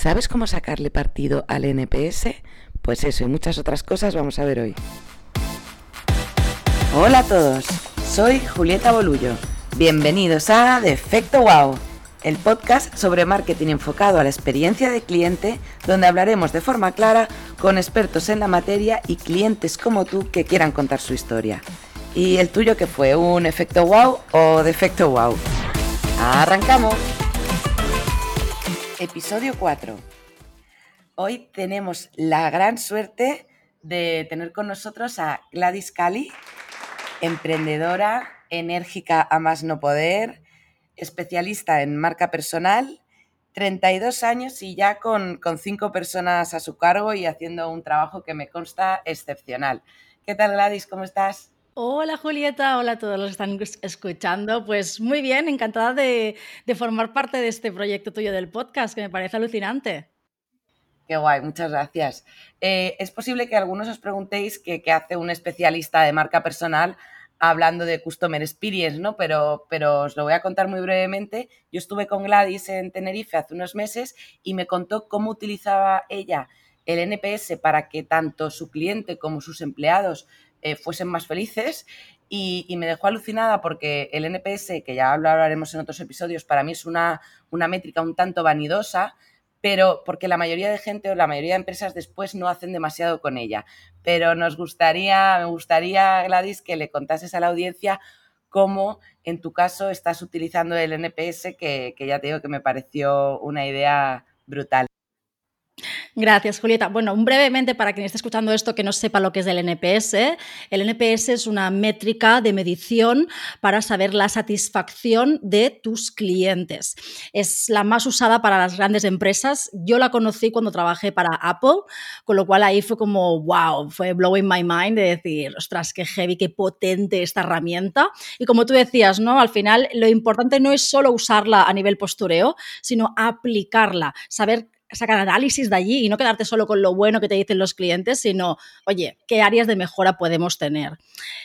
¿Sabes cómo sacarle partido al NPS? Pues eso y muchas otras cosas vamos a ver hoy. Hola a todos, soy Julieta Bolullo. Bienvenidos a Defecto Wow, el podcast sobre marketing enfocado a la experiencia de cliente, donde hablaremos de forma clara con expertos en la materia y clientes como tú que quieran contar su historia. ¿Y el tuyo qué fue? ¿Un efecto wow o defecto wow? ¡Arrancamos! Episodio 4. Hoy tenemos la gran suerte de tener con nosotros a Gladys Cali, emprendedora, enérgica a más no poder, especialista en marca personal, 32 años y ya con, con cinco personas a su cargo y haciendo un trabajo que me consta excepcional. ¿Qué tal Gladys? ¿Cómo estás? Hola Julieta, hola a todos los que están escuchando. Pues muy bien, encantada de, formar parte de este proyecto tuyo del podcast, que me parece alucinante. Qué guay, muchas gracias. Eh, es posible que algunos os preguntéis qué, hace un especialista de marca personal hablando de Customer Experience, ¿no? Pero, pero os lo voy a contar muy brevemente. Yo estuve con Gladys en Tenerife hace unos meses y me contó cómo utilizaba ella el NPS para que tanto su cliente como sus empleados eh, fuesen más felices y, me dejó alucinada porque el NPS, que ya hablaremos en otros episodios, para mí es una, una métrica un tanto vanidosa, pero porque la mayoría de gente o la mayoría de empresas después no hacen demasiado con ella. Pero nos gustaría, me gustaría, Gladys, que le contases a la audiencia cómo en tu caso estás utilizando el NPS, que, que ya te digo que me pareció una idea brutal. Gracias, Julieta. Bueno, brevemente para quien esté escuchando esto que no sepa lo que es el NPS, el NPS es una métrica de medición para saber la satisfacción de tus clientes. Es la más usada para las grandes empresas. Yo la conocí cuando trabajé para Apple, con lo cual ahí fue como, wow, fue blowing my mind de decir, ostras, qué heavy, qué potente esta herramienta. Y como tú decías, ¿no? Al final lo importante no es solo usarla a nivel postureo, sino aplicarla, saber sacar análisis de allí y no quedarte solo con lo bueno que te dicen los clientes, sino, oye, ¿qué áreas de mejora podemos tener?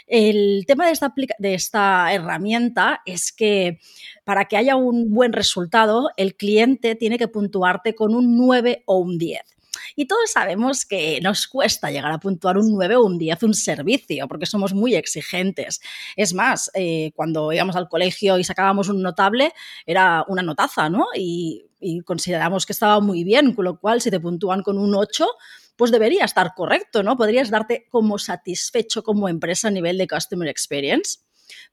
El tema de esta, de esta herramienta es que para que haya un buen resultado, el cliente tiene que puntuarte con un 9 o un 10. Y todos sabemos que nos cuesta llegar a puntuar un 9 o un 10 un servicio, porque somos muy exigentes. Es más, eh, cuando íbamos al colegio y sacábamos un notable, era una notaza, ¿no? Y, y consideramos que estaba muy bien, con lo cual si te puntúan con un 8, pues debería estar correcto, ¿no? Podrías darte como satisfecho como empresa a nivel de Customer Experience.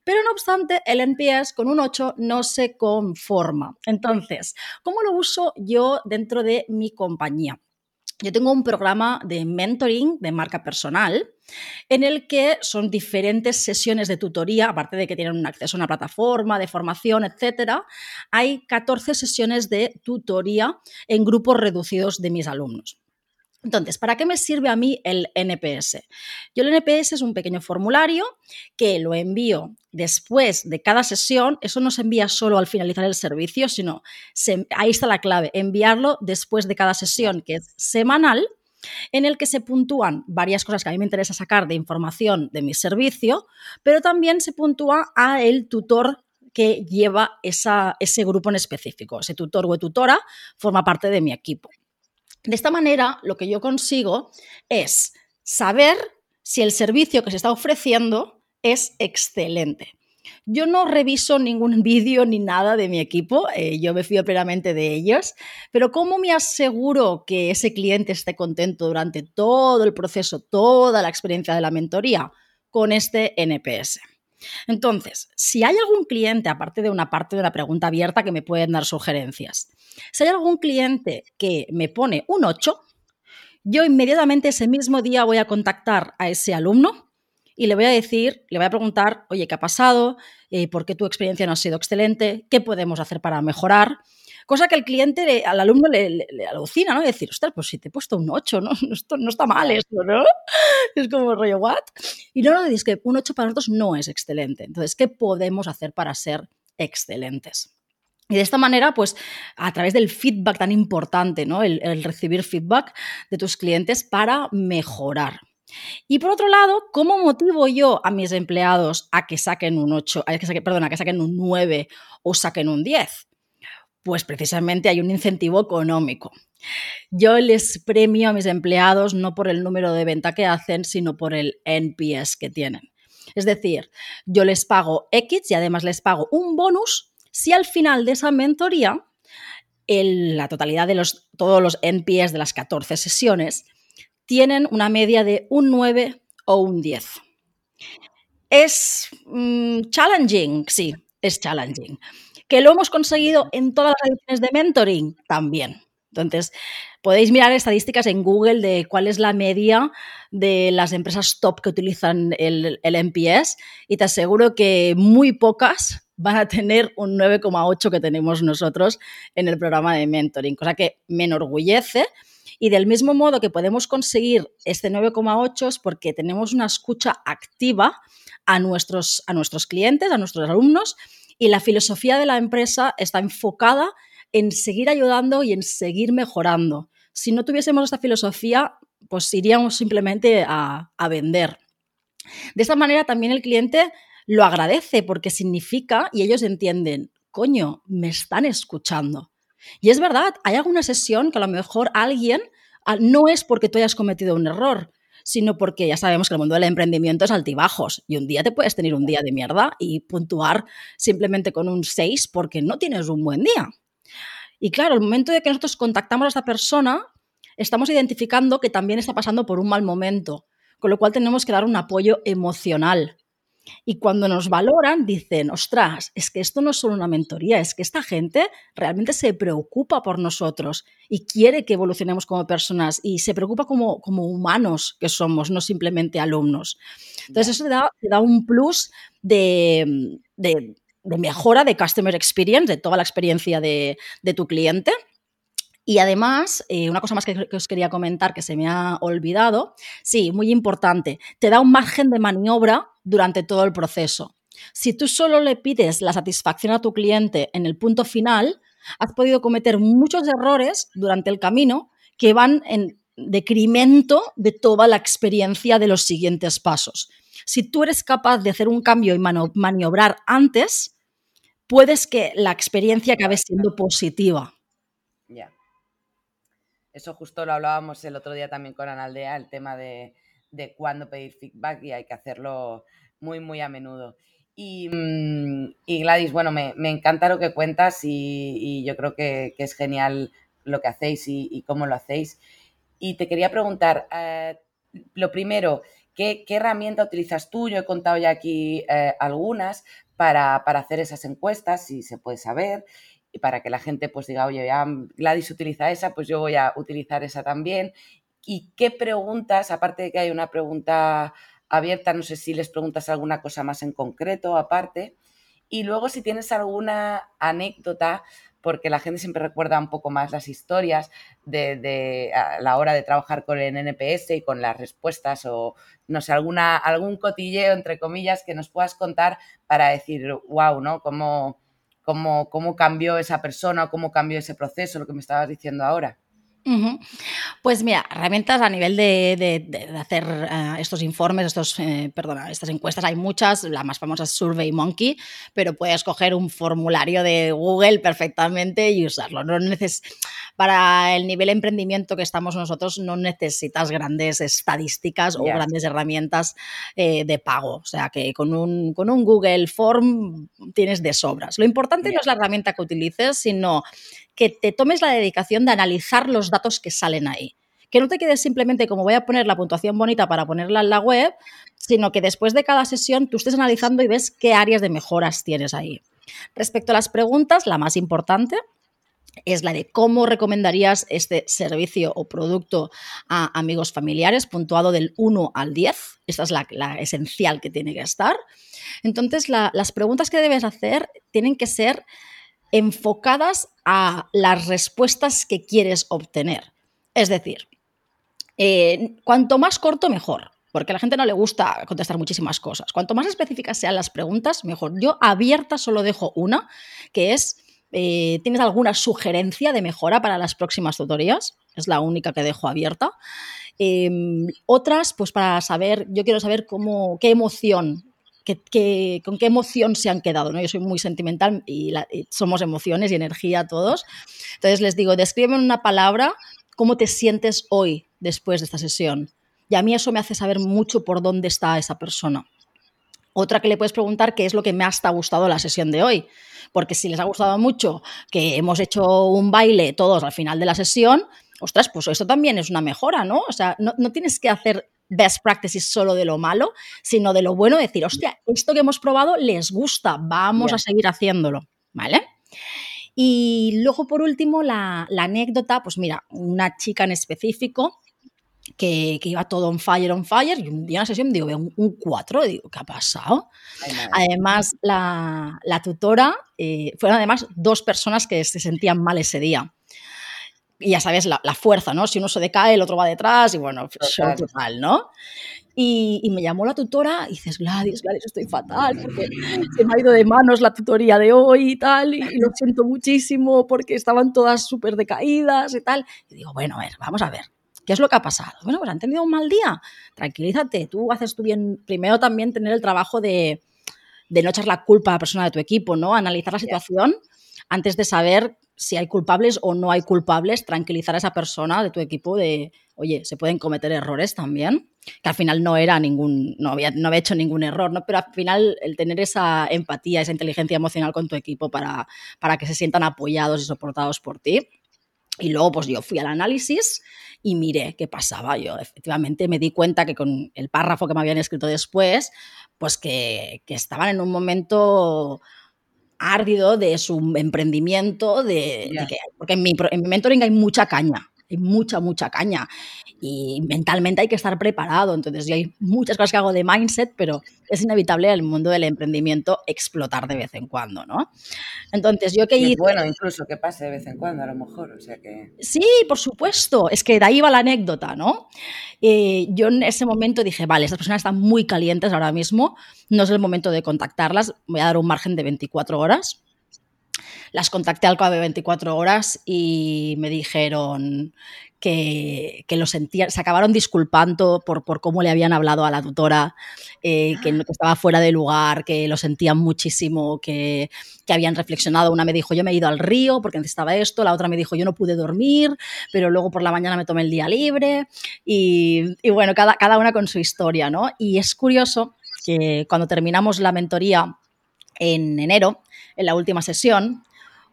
Pero no obstante, el NPS con un 8 no se conforma. Entonces, ¿cómo lo uso yo dentro de mi compañía? Yo tengo un programa de mentoring de marca personal en el que son diferentes sesiones de tutoría, aparte de que tienen un acceso a una plataforma de formación, etcétera. Hay 14 sesiones de tutoría en grupos reducidos de mis alumnos. Entonces, ¿para qué me sirve a mí el NPS? Yo el NPS es un pequeño formulario que lo envío después de cada sesión. Eso no se envía solo al finalizar el servicio, sino ahí está la clave, enviarlo después de cada sesión, que es semanal, en el que se puntúan varias cosas que a mí me interesa sacar de información de mi servicio, pero también se puntúa a el tutor que lleva ese grupo en específico. Ese tutor o tutora forma parte de mi equipo. De esta manera, lo que yo consigo es saber si el servicio que se está ofreciendo es excelente. Yo no reviso ningún vídeo ni nada de mi equipo, eh, yo me fío plenamente de ellos, pero ¿cómo me aseguro que ese cliente esté contento durante todo el proceso, toda la experiencia de la mentoría? Con este NPS. Entonces, si hay algún cliente, aparte de una parte de la pregunta abierta que me pueden dar sugerencias, si hay algún cliente que me pone un 8, yo inmediatamente ese mismo día voy a contactar a ese alumno y le voy a decir, le voy a preguntar, oye, ¿qué ha pasado? Eh, ¿Por qué tu experiencia no ha sido excelente? ¿Qué podemos hacer para mejorar? Cosa que el cliente, al alumno le, alucina, ¿no? Decir, ostras, pues si te he puesto un 8, ¿no? Esto, no está mal esto, ¿no? Es como rollo, ¿what? Y no, no, es que un 8 para nosotros no es excelente. Entonces, ¿qué podemos hacer para ser excelentes? Y de esta manera, pues a través del feedback tan importante, ¿no? El, recibir feedback de tus clientes para mejorar. Y por otro lado, ¿cómo motivo yo a mis empleados a que saquen un 8, a que saquen, perdón, a que saquen un 9 o saquen un 10? Pues precisamente hay un incentivo económico. Yo les premio a mis empleados no por el número de venta que hacen, sino por el NPS que tienen. Es decir, yo les pago X y además les pago un bonus si al final de esa mentoría, la totalidad de los, todos los NPS de las 14 sesiones tienen una media de un 9 o un 10. ¿Es mm, challenging? Sí, es challenging. ¿Que lo hemos conseguido en todas las ediciones de mentoring? También. Entonces, podéis mirar estadísticas en Google de cuál es la media de las empresas top que utilizan el, NPS y te aseguro que muy pocas van a tener un 9,8 que tenemos nosotros en el programa de mentoring, cosa que me enorgullece. Y del mismo modo que podemos conseguir este 9,8 es porque tenemos una escucha activa a nuestros, a nuestros clientes, a nuestros alumnos, y la filosofía de la empresa está enfocada en seguir ayudando y en seguir mejorando. Si no tuviésemos esta filosofía, pues iríamos simplemente a, vender. De esta manera también el cliente lo agradece porque significa y ellos entienden, coño, me están escuchando. Y es verdad, hay alguna sesión que a lo mejor alguien ah, no es porque tú hayas cometido un error, sino porque ya sabemos que el mundo del emprendimiento es altibajos y un día te puedes tener un día de mierda y puntuar simplemente con un 6 porque no tienes un buen día. Y claro, el momento de que nosotros contactamos a esta persona, estamos identificando que también está pasando por un mal momento, con lo cual tenemos que dar un apoyo emocional. Y cuando nos valoran, dicen, ostras, es que esto no es solo una mentoría, es que esta gente realmente se preocupa por nosotros y quiere que evolucionemos como personas y se preocupa como, como humanos que somos, no simplemente alumnos. Entonces eso te da, da un plus de, de, de mejora de customer experience, de toda la experiencia de, tu cliente. Y además, eh, una cosa más que, os quería comentar que se me ha olvidado, sí, muy importante, te da un margen de maniobra durante todo el proceso. Si tú solo le pides la satisfacción a tu cliente en el punto final, has podido cometer muchos errores durante el camino que van en decremento de toda la experiencia de los siguientes pasos. Si tú eres capaz de hacer un cambio y maniobrar antes, puedes que la experiencia acabe siendo positiva. Ya. Eso justo lo hablábamos el otro día también con Analdea, el tema de, cuándo pedir feedback y hay que hacerlo muy, muy a menudo. Y, mm, Gladys, bueno, me, encanta lo que cuentas y, yo creo que, es genial lo que hacéis y, cómo lo hacéis. Y te quería preguntar, eh, lo primero, ¿Qué, herramienta utilizas tú? Yo he contado ya aquí eh, algunas para, hacer esas encuestas, si se puede saber, y para que la gente pues diga, oye, ya Gladys utiliza esa, pues yo voy a utilizar esa también. ¿Y qué preguntas, aparte de que hay una pregunta abierta, no sé si les preguntas alguna cosa más en concreto aparte? Y luego si tienes alguna anécdota porque la gente siempre recuerda un poco más las historias de, la hora de trabajar con el NPS y con las respuestas o no sé, alguna, algún cotilleo, entre comillas, que nos puedas contar para decir, wow, ¿no? ¿Cómo, cómo, cómo cambió esa persona o cómo cambió ese proceso, lo que me estabas diciendo ahora? Pues mira, herramientas a nivel de, hacer eh, estos informes, estos, eh, perdona, estas encuestas hay muchas, la más famosa es Survey Monkey, pero puedes coger un formulario de Google perfectamente y usarlo. No neces para el nivel de emprendimiento que estamos nosotros no necesitas grandes estadísticas o grandes herramientas eh, de pago. O sea que con un, con un Google Form tienes de sobras. Lo importante no es la herramienta que utilices, sino que te tomes la dedicación de analizar los datos que salen ahí. Que no te quedes simplemente como voy a poner la puntuación bonita para ponerla en la web, sino que después de cada sesión tú estés analizando y ves qué áreas de mejoras tienes ahí. Respecto a las preguntas, la más importante es la de cómo recomendarías este servicio o producto a amigos familiares, puntuado del 1 al 10. Esta es la, esencial que tiene que estar. Entonces, las preguntas que debes hacer tienen que ser enfocadas a las respuestas que quieres obtener. Es decir, eh, cuanto más corto, mejor, porque a la gente no le gusta contestar muchísimas cosas. Cuanto más específicas sean las preguntas, mejor. Yo abierta solo dejo una, que es, eh, ¿tienes alguna sugerencia de mejora para las próximas tutorías? Es la única que dejo abierta. Em, otras, pues para saber, yo quiero saber cómo, qué emoción con qué emoción se han quedado. ¿no? Yo soy muy sentimental y, somos emociones y energía todos. Entonces les digo, descríbeme en una palabra cómo te sientes hoy después de esta sesión. Y a mí eso me hace saber mucho por dónde está esa persona. Otra que le puedes preguntar qué es lo que más te ha gustado la sesión de hoy. Porque si les ha gustado mucho que hemos hecho un baile todos al final de la sesión, ostras, pues eso también es una mejora, ¿no? O sea, no, no tienes que hacer best practices solo de lo malo, sino de lo bueno, decir, hostia, esto que hemos probado les gusta, vamos a seguir haciéndolo, ¿vale? Y luego, por último, la, anécdota, pues mira, una chica en específico que, iba todo on fire, on fire, y un día en la sesión digo, un 4, digo, ¿qué ha pasado? además, la, tutora, eh, fueron además dos personas que se sentían mal ese día y ya sabes, la, fuerza, ¿no? Si uno se decae, el otro va detrás y bueno, show total, ¿no? Y, me llamó la tutora y dices, Gladys, Gladys, estoy fatal porque se me ha ido de manos la tutoría de hoy y tal, y, lo siento muchísimo porque estaban todas súper decaídas y tal. Y digo, bueno, a ver, vamos a ver, ¿qué es lo que ha pasado? Bueno, pues han tenido un mal día, tranquilízate, tú haces tú bien, primero también tener el trabajo de, de no echar la culpa a la persona de tu equipo, ¿no? Analizar la situación antes de saber si hay culpables o no hay culpables, tranquilizar a esa persona de tu equipo de, oye, se pueden cometer errores también, que al final no era ningún, no había, no había hecho ningún error, ¿no? Pero al final el tener esa empatía, esa inteligencia emocional con tu equipo para, para que se sientan apoyados y soportados por ti. Y luego, pues yo fui al análisis y miré qué pasaba. Yo efectivamente me di cuenta que con el párrafo que me habían escrito después, pues que, que estaban en un momento árdido de su emprendimiento, de, que, porque en mi, en mi mentoring hay mucha caña, hay mucha, mucha caña. Y mentalmente hay que estar preparado. Entonces, yo hay muchas cosas que hago de mindset, pero es inevitable en el mundo del emprendimiento explotar de vez en cuando, ¿no? Entonces, yo que hice... bueno, incluso que pase de vez en cuando, a lo mejor, o sea que... Sí, por supuesto, es que de ahí va la anécdota, ¿no? Eh, yo en ese momento dije, vale, estas personas están muy calientes ahora mismo, no es el momento de contactarlas, voy a dar un margen de 24 horas. Las contacté al cabo de 24 horas y me dijeron que, lo sentían, se acabaron disculpando por, por, cómo le habían hablado a la tutora, eh, que, estaba fuera de lugar, que lo sentían muchísimo, que, habían reflexionado. Una me dijo, yo me he ido al río porque necesitaba esto, la otra me dijo, yo no pude dormir, pero luego por la mañana me tomé el día libre. Y, y bueno, cada, cada una con su historia, ¿no? Y es curioso que cuando terminamos la mentoría en enero, en la última sesión,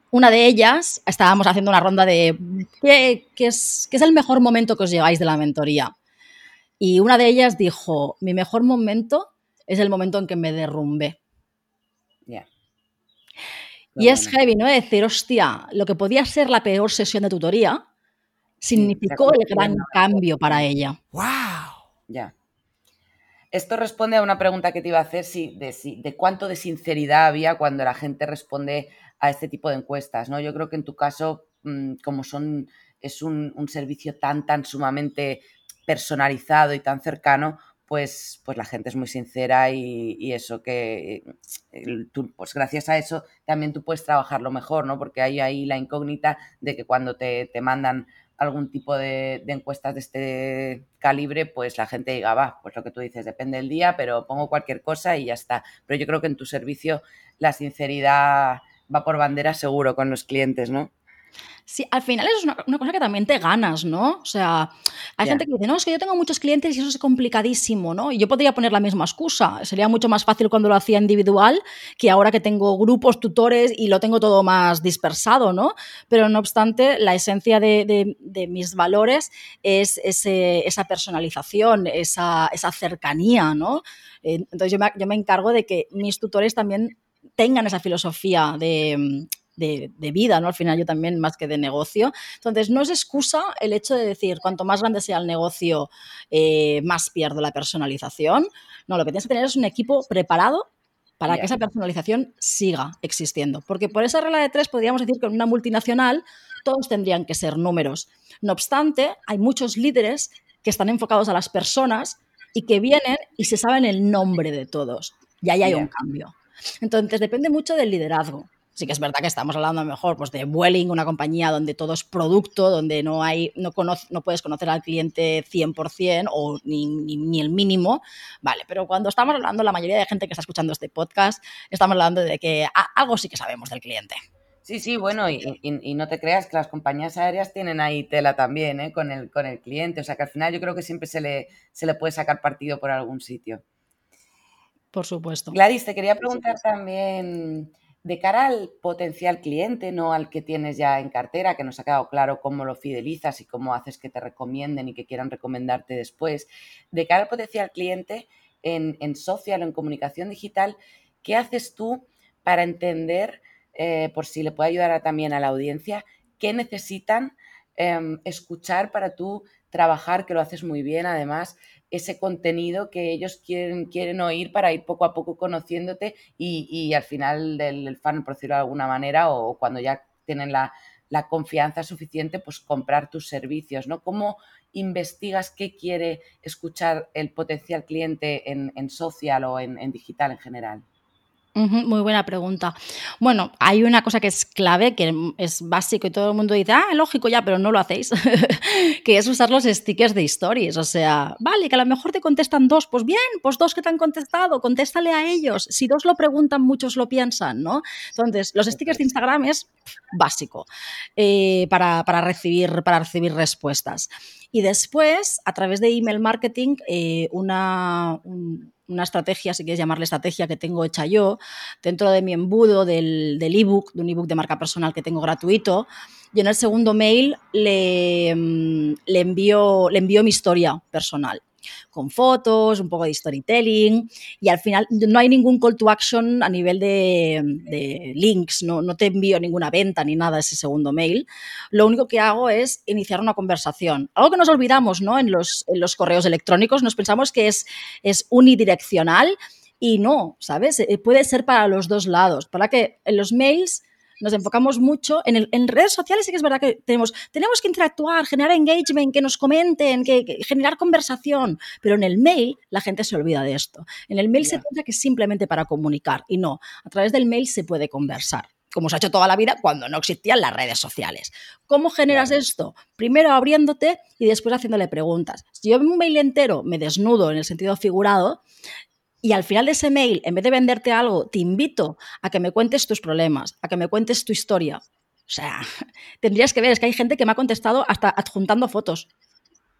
una de ellas, estábamos haciendo una ronda de ¿qué, es, es, el mejor momento que os lleváis de la mentoría. Y una de ellas dijo, mi mejor momento es el momento en que me derrumbé. Y es heavy, ¿no? Decir, hostia, lo que podía ser la peor sesión de tutoría significó el gran cambio para ella. ¡Wow! Ya. Esto responde a una pregunta que te iba a hacer, de, cuánto de sinceridad había cuando la gente responde a este tipo de encuestas, ¿no? Yo creo que en tu caso, mm, como son, es un, servicio tan, tan sumamente personalizado y tan cercano, pues, pues la gente es muy sincera y, eso que tú, pues gracias a eso también tú puedes trabajarlo mejor, ¿no? Porque hay ahí la incógnita de que cuando te, mandan algún tipo de, de, encuestas de este calibre, pues la gente diga, va, pues lo que tú dices, depende del día, pero pongo cualquier cosa y ya está. Pero yo creo que en tu servicio la sinceridad va por bandera seguro con los clientes, ¿no? Sí, al final es una, cosa que también te ganas, ¿no? O sea, hay gente que dice, no, es que yo tengo muchos clientes y eso es complicadísimo, ¿no? Y yo podría poner la misma excusa. Sería mucho más fácil cuando lo hacía individual que ahora que tengo grupos, tutores y lo tengo todo más dispersado, ¿no? Pero no obstante, la esencia de, mis valores es esa personalización, esa, cercanía, ¿no? Eh, entonces yo me, yo me encargo de que mis tutores también tengan esa filosofía de, vida, ¿no? Al final yo también más que de negocio. Entonces, no es excusa el hecho de decir, cuanto más grande sea el negocio, eh, más pierdo la personalización. No, lo que tienes que tener es un equipo preparado para que esa personalización siga existiendo. Porque por esa regla de tres podríamos decir que en una multinacional todos tendrían que ser números. No obstante, hay muchos líderes que están enfocados a las personas y que vienen y se saben el nombre de todos. Y ahí hay un cambio. Entonces, depende mucho del liderazgo. Sí que es verdad que estamos hablando a lo mejor pues, de Vueling, una compañía donde todo es producto, donde no, hay, no, no puedes conocer al cliente 100% o ni, ni, el mínimo, vale, pero cuando estamos hablando, la mayoría de gente que está escuchando este podcast, estamos hablando de que algo sí que sabemos del cliente. Sí, sí, bueno, y, y, no te creas que las compañías aéreas tienen ahí tela también ¿eh? con, el, con el cliente, o sea que al final yo creo que siempre se le, se le puede sacar partido por algún sitio. Por supuesto. Gladys, te quería preguntar también de cara al potencial cliente, no al que tienes ya en cartera, que nos ha quedado claro cómo lo fidelizas y cómo haces que te recomienden y que quieran recomendarte después, de cara al potencial cliente en, social o en comunicación digital, ¿qué haces tú para entender, eh, por si le puede ayudar también a la audiencia, qué necesitan em, escuchar para tú trabajar, que lo haces muy bien además, ese contenido que ellos quieren, quieren oír para ir poco a poco conociéndote y, al final del, fan, por decirlo de alguna manera, o cuando ya tienen la, confianza suficiente, pues comprar tus servicios, ¿no? ¿Cómo investigas qué quiere escuchar el potencial cliente en, social o en digital en general? Muy buena pregunta. Bueno, hay una cosa que es clave, que es básico y todo el mundo dice, ah, lógico ya, pero no lo hacéis, que es usar los stickers de stories. O sea, vale, que a lo mejor te contestan dos, pues bien, pues dos que te han contestado, contéstale a ellos. Si dos lo preguntan, muchos lo piensan, ¿no? Entonces, los stickers de Instagram es básico eh, para, recibir, para recibir respuestas. Y después, a través de email marketing, eh, una una estrategia, si quieres llamarle estrategia, que tengo hecha yo, dentro de mi embudo del, del ebook, de un ebook de marca personal que tengo gratuito, yo en el segundo mail le, mm, le, envío, le envío mi historia personal con fotos, un poco de storytelling y al final no hay ningún call to action a nivel de, links, no, no, te envío ninguna venta ni nada ese segundo mail. Lo único que hago es iniciar una conversación. Algo que nos olvidamos ¿no? en, los, en los correos electrónicos, nos pensamos que es, es unidireccional y no, ¿sabes? Eh, puede ser para los dos lados. Para que en los mails nos enfocamos mucho en, el, en redes sociales, sí que es verdad que tenemos, tenemos que interactuar, generar engagement, que nos comenten, que, generar conversación, pero en el mail la gente se olvida de esto. En el mail se piensa que es simplemente para comunicar y no, a través del mail se puede conversar como se ha hecho toda la vida cuando no existían las redes sociales. ¿Cómo generas esto? Primero abriéndote y después haciéndole preguntas. Si yo en un mail entero me desnudo en el sentido figurado, y al final de ese mail, en vez de venderte algo, te invito a que me cuentes tus problemas, a que me cuentes tu historia. O sea, tendrías que ver, es que hay gente que me ha contestado hasta adjuntando fotos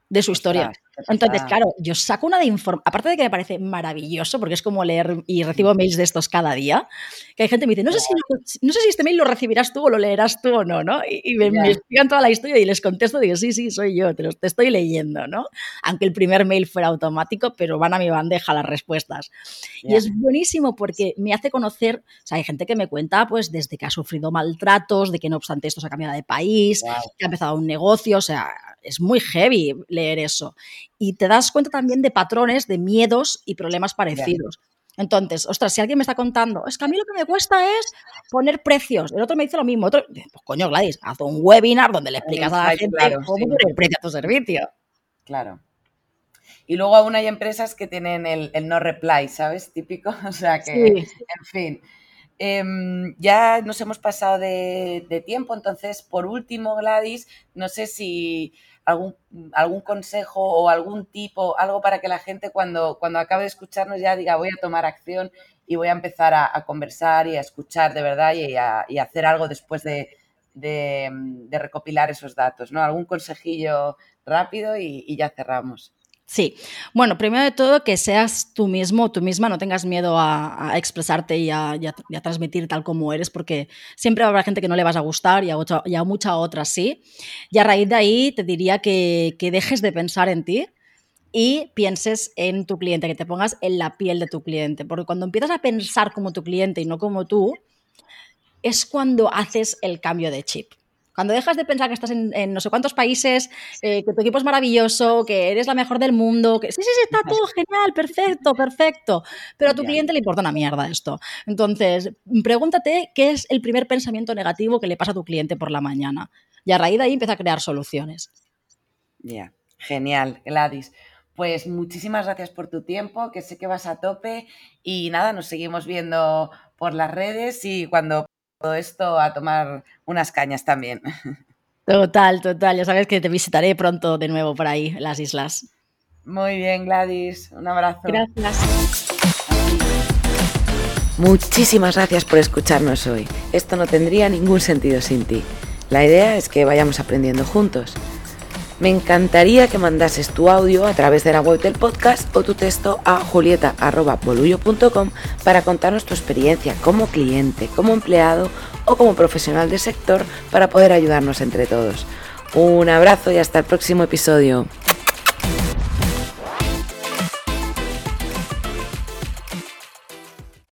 de su historia. Entonces, claro, yo saco una de información, aparte de que me parece maravilloso, porque es como leer y recibo mails de estos cada día, que hay gente que me dice, no sé si, no sé si este mail lo recibirás tú o lo leerás tú o no, ¿no? Y, me, explican toda la historia y les contesto, digo, sí, sí, soy yo, te, lo, te estoy leyendo, ¿no? Aunque el primer mail fuera automático, pero van a mi bandeja las respuestas. Y es buenísimo porque me hace conocer, o sea, hay gente que me cuenta, pues, desde que ha sufrido maltratos, de que no obstante esto se ha cambiado de país, que ha empezado un negocio, o sea, es muy heavy leer eso y te das cuenta también de patrones, de miedos y problemas parecidos. Entonces, ostras, si alguien me está contando, es que a mí lo que me cuesta es poner precios, el otro me dice lo mismo, otro, pues coño, Gladys, haz un webinar donde le explicas a la gente cómo poner precio a tu servicio. Claro. Y luego aún hay empresas que tienen el, no reply, ¿sabes? Típico. O sea que, en fin. Em, ya nos hemos pasado de, tiempo, entonces, por último, Gladys, no sé si algún, algún consejo o algún tipo, algo para que la gente cuando, cuando acabe de escucharnos ya diga voy a tomar acción y voy a empezar a, conversar y a escuchar de verdad y a, hacer algo después de, recopilar esos datos, ¿no? Algún consejillo rápido y ya cerramos. Sí, bueno, primero de todo que seas tú mismo tú misma, no tengas miedo a, expresarte y a, transmitir tal como eres, porque siempre habrá gente que no le vas a gustar y a, mucha otra sí. Y a raíz de ahí te diría que dejes de pensar en ti y pienses en tu cliente, que te pongas en la piel de tu cliente, porque cuando empiezas a pensar como tu cliente y no como tú, es cuando haces el cambio de chip. Cuando dejas de pensar que estás en, no sé cuántos países, eh, que tu equipo es maravilloso, que eres la mejor del mundo, que sí, sí, sí, está todo genial, perfecto, perfecto, pero a tu cliente le importa una mierda esto. Entonces, pregúntate qué es el primer pensamiento negativo que le pasa a tu cliente por la mañana. Y a raíz de ahí empieza a crear soluciones. Ya, genial, Gladys. Pues muchísimas gracias por tu tiempo, que sé que vas a tope y nada, nos seguimos viendo por las redes y cuando todo esto a tomar unas cañas también. Total, total. Ya sabes que te visitaré pronto de nuevo por ahí, en las islas. Muy bien, Gladys. Un abrazo. Gracias. Muchísimas gracias por escucharnos hoy. Esto no tendría ningún sentido sin ti. La idea es que vayamos aprendiendo juntos. Me encantaría que mandases tu audio a través de la web del podcast o tu texto a julieta.bolullo.com para contarnos tu experiencia como cliente, como empleado o como profesional del sector para poder ayudarnos entre todos. Un abrazo y hasta el próximo episodio.